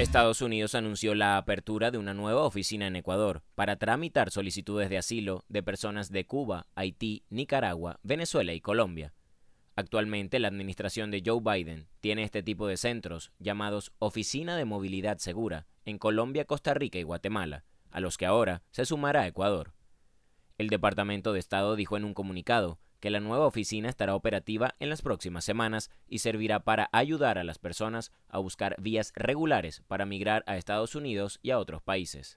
Estados Unidos anunció la apertura de una nueva oficina en Ecuador para tramitar solicitudes de asilo de personas de Cuba, Haití, Nicaragua, Venezuela y Colombia. Actualmente la administración de Joe Biden tiene este tipo de centros llamados Oficina de Movilidad Segura en Colombia, Costa Rica y Guatemala, a los que ahora se sumará Ecuador. El Departamento de Estado dijo en un comunicado que la nueva oficina estará operativa en las próximas semanas y servirá para ayudar a las personas a buscar vías regulares para migrar a Estados Unidos y a otros países.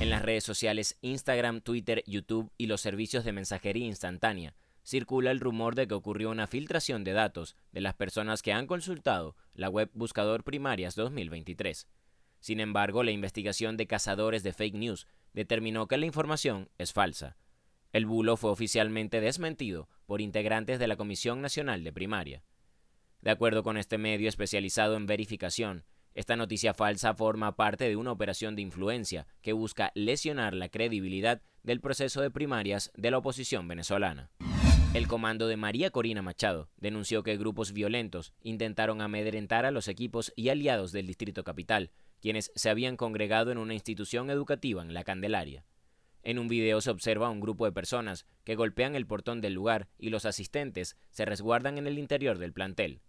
En las redes sociales Instagram, Twitter, YouTube y los servicios de mensajería instantánea, circula el rumor de que ocurrió una filtración de datos de las personas que han consultado la web Buscador Primarias 2023. Sin embargo, la investigación de cazadores de fake news determinó que la información es falsa. El bulo fue oficialmente desmentido por integrantes de la Comisión Nacional de Primaria. De acuerdo con este medio especializado en verificación, esta noticia falsa forma parte de una operación de influencia que busca lesionar la credibilidad del proceso de primarias de la oposición venezolana. El comando de María Corina Machado denunció que grupos violentos intentaron amedrentar a los equipos y aliados del Distrito Capital, quienes se habían congregado en una institución educativa en La Candelaria. En un video se observa a un grupo de personas que golpean el portón del lugar y los asistentes se resguardan en el interior del plantel.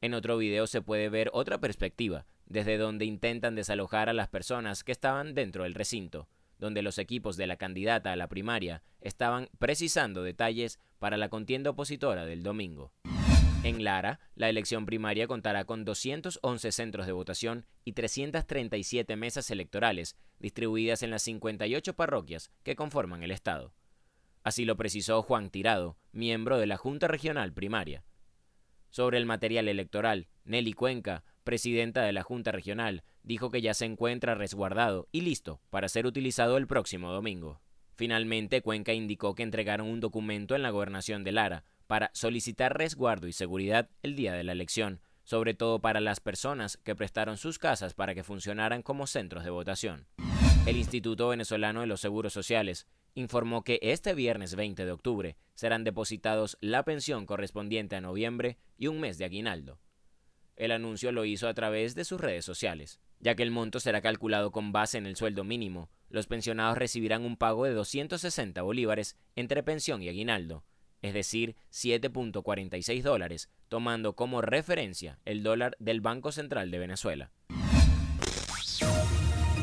En otro video se puede ver otra perspectiva, desde donde intentan desalojar a las personas que estaban dentro del recinto, donde los equipos de la candidata a la primaria estaban precisando detalles para la contienda opositora del domingo. En Lara, la elección primaria contará con 211 centros de votación y 337 mesas electorales, distribuidas en las 58 parroquias que conforman el Estado. Así lo precisó Juan Tirado, miembro de la Junta Regional Primaria. Sobre el material electoral, Nelly Cuenca, presidenta de la Junta Regional, dijo que ya se encuentra resguardado y listo para ser utilizado el próximo domingo. Finalmente, Cuenca indicó que entregaron un documento en la gobernación de Lara para solicitar resguardo y seguridad el día de la elección, sobre todo para las personas que prestaron sus casas para que funcionaran como centros de votación. El Instituto Venezolano de los Seguros Sociales informó que este viernes 20 de octubre serán depositados la pensión correspondiente a noviembre y un mes de aguinaldo. El anuncio lo hizo a través de sus redes sociales. Ya que el monto será calculado con base en el sueldo mínimo, los pensionados recibirán un pago de 260 bolívares entre pensión y aguinaldo, es decir, 7.46 dólares, tomando como referencia el dólar del Banco Central de Venezuela.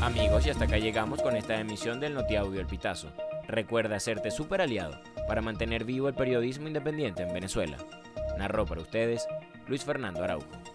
Amigos, y hasta acá llegamos con esta emisión del Notiaudio El Pitazo. Recuerda hacerte super aliado para mantener vivo el periodismo independiente en Venezuela. Narró para ustedes Luis Fernando Araujo.